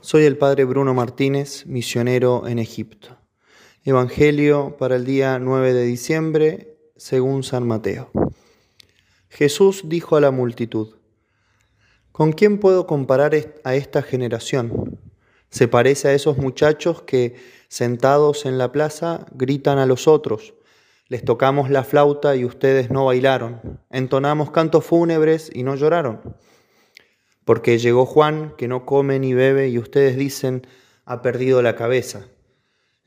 Soy el Padre Bruno Martínez, misionero en Egipto. Evangelio para el día 9 de diciembre, según San Mateo. Jesús dijo a la multitud, ¿con quién puedo comparar a esta generación? Se parece a esos muchachos que, sentados en la plaza, gritan a los otros, les tocamos la flauta y ustedes no bailaron, entonamos cantos fúnebres y no lloraron. Porque llegó Juan, que no come ni bebe, y ustedes dicen, ha perdido la cabeza.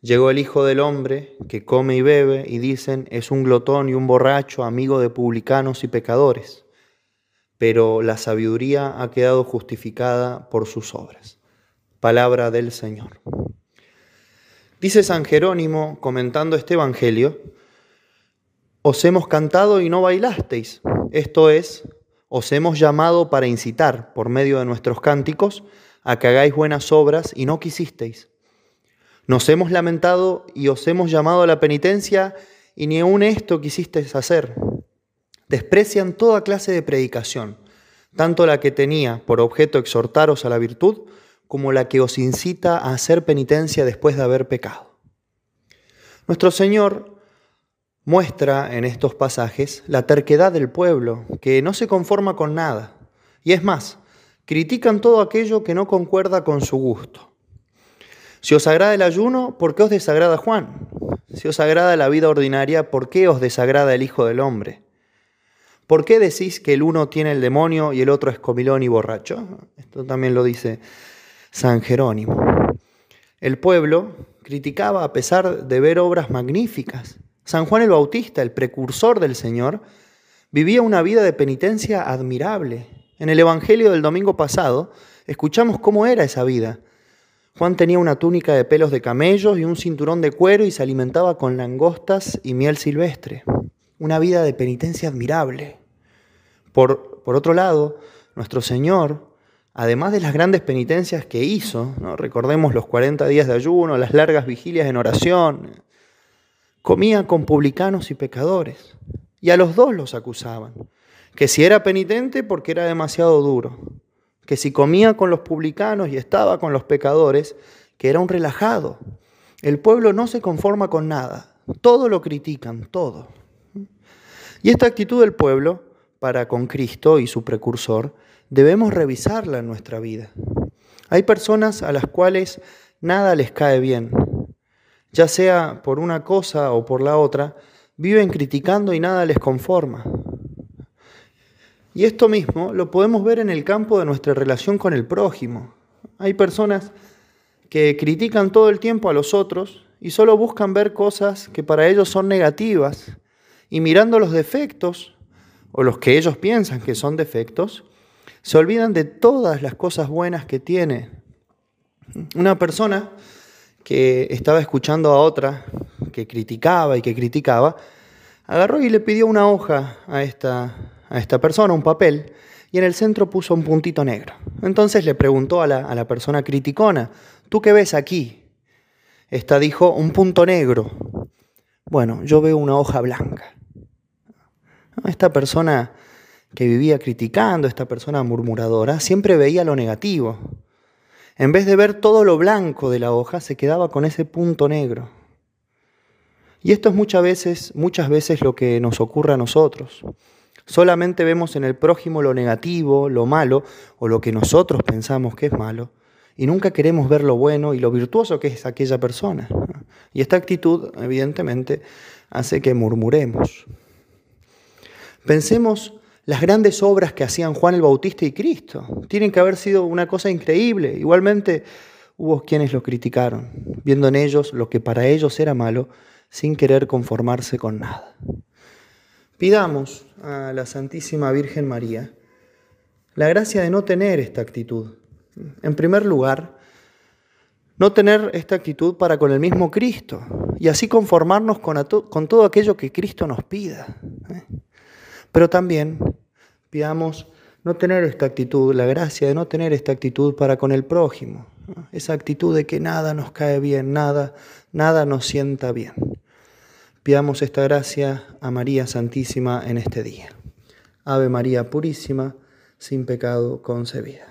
Llegó el Hijo del Hombre, que come y bebe, y dicen, es un glotón y un borracho, amigo de publicanos y pecadores. Pero la sabiduría ha quedado justificada por sus obras. Palabra del Señor. Dice San Jerónimo, comentando este Evangelio, os hemos cantado y no bailasteis. Esto es, os hemos llamado para incitar, por medio de nuestros cánticos, a que hagáis buenas obras y no quisisteis. Nos hemos lamentado y os hemos llamado a la penitencia y ni aun esto quisisteis hacer. Desprecian toda clase de predicación, tanto la que tenía por objeto exhortaros a la virtud, como la que os incita a hacer penitencia después de haber pecado. Nuestro Señor muestra en estos pasajes la terquedad del pueblo, que no se conforma con nada. Y es más, critican todo aquello que no concuerda con su gusto. Si os agrada el ayuno, ¿por qué os desagrada Juan? Si os agrada la vida ordinaria, ¿por qué os desagrada el Hijo del Hombre? ¿Por qué decís que el uno tiene el demonio y el otro es comilón y borracho? Esto también lo dice San Jerónimo. El pueblo criticaba a pesar de ver obras magníficas, San Juan el Bautista, el precursor del Señor, vivía una vida de penitencia admirable. En el Evangelio del domingo pasado escuchamos cómo era esa vida. Juan tenía una túnica de pelos de camellos y un cinturón de cuero y se alimentaba con langostas y miel silvestre. Una vida de penitencia admirable. Por, por otro lado, nuestro Señor, además de las grandes penitencias que hizo, recordemos los 40 días de ayuno, las largas vigilias en oración, comía con publicanos y pecadores, y a los dos los acusaban, que si era penitente porque era demasiado duro, que si comía con los publicanos y estaba con los pecadores, que era un relajado. El pueblo no se conforma con nada, todo lo critican, todo. Y esta actitud del pueblo para con Cristo y su precursor, debemos revisarla en nuestra vida. Hay personas a las cuales nada les cae bien, ya sea por una cosa o por la otra, viven criticando y nada les conforma. Y esto mismo lo podemos ver en el campo de nuestra relación con el prójimo. Hay personas que critican todo el tiempo a los otros y solo buscan ver cosas que para ellos son negativas y mirando los defectos o los que ellos piensan que son defectos, se olvidan de todas las cosas buenas que tiene. Una persona que estaba escuchando a otra que criticaba y que criticaba, agarró y le pidió una hoja a esta, a esta persona, un papel, y en el centro puso un puntito negro. Entonces le preguntó a la, a la persona criticona, ¿tú qué ves aquí? Esta dijo, un punto negro. Bueno, yo veo una hoja blanca. Esta persona que vivía criticando, esta persona murmuradora, siempre veía lo negativo. En vez de ver todo lo blanco de la hoja, se quedaba con ese punto negro. Y esto es muchas veces, muchas veces lo que nos ocurre a nosotros. Solamente vemos en el prójimo lo negativo, lo malo o lo que nosotros pensamos que es malo, y nunca queremos ver lo bueno y lo virtuoso que es aquella persona. Y esta actitud, evidentemente, hace que murmuremos. Pensemos las grandes obras que hacían Juan el Bautista y Cristo. Tienen que haber sido una cosa increíble. Igualmente hubo quienes lo criticaron, viendo en ellos lo que para ellos era malo, sin querer conformarse con nada. Pidamos a la Santísima Virgen María la gracia de no tener esta actitud. En primer lugar, no tener esta actitud para con el mismo Cristo y así conformarnos con, todo aquello que Cristo nos pida. ¿eh? Pero también pidamos no tener esta actitud, la gracia de no tener esta actitud para con el prójimo, esa actitud de que nada nos cae bien, nada, nada nos sienta bien. Pidamos esta gracia a María Santísima en este día. Ave María Purísima, sin pecado concebida.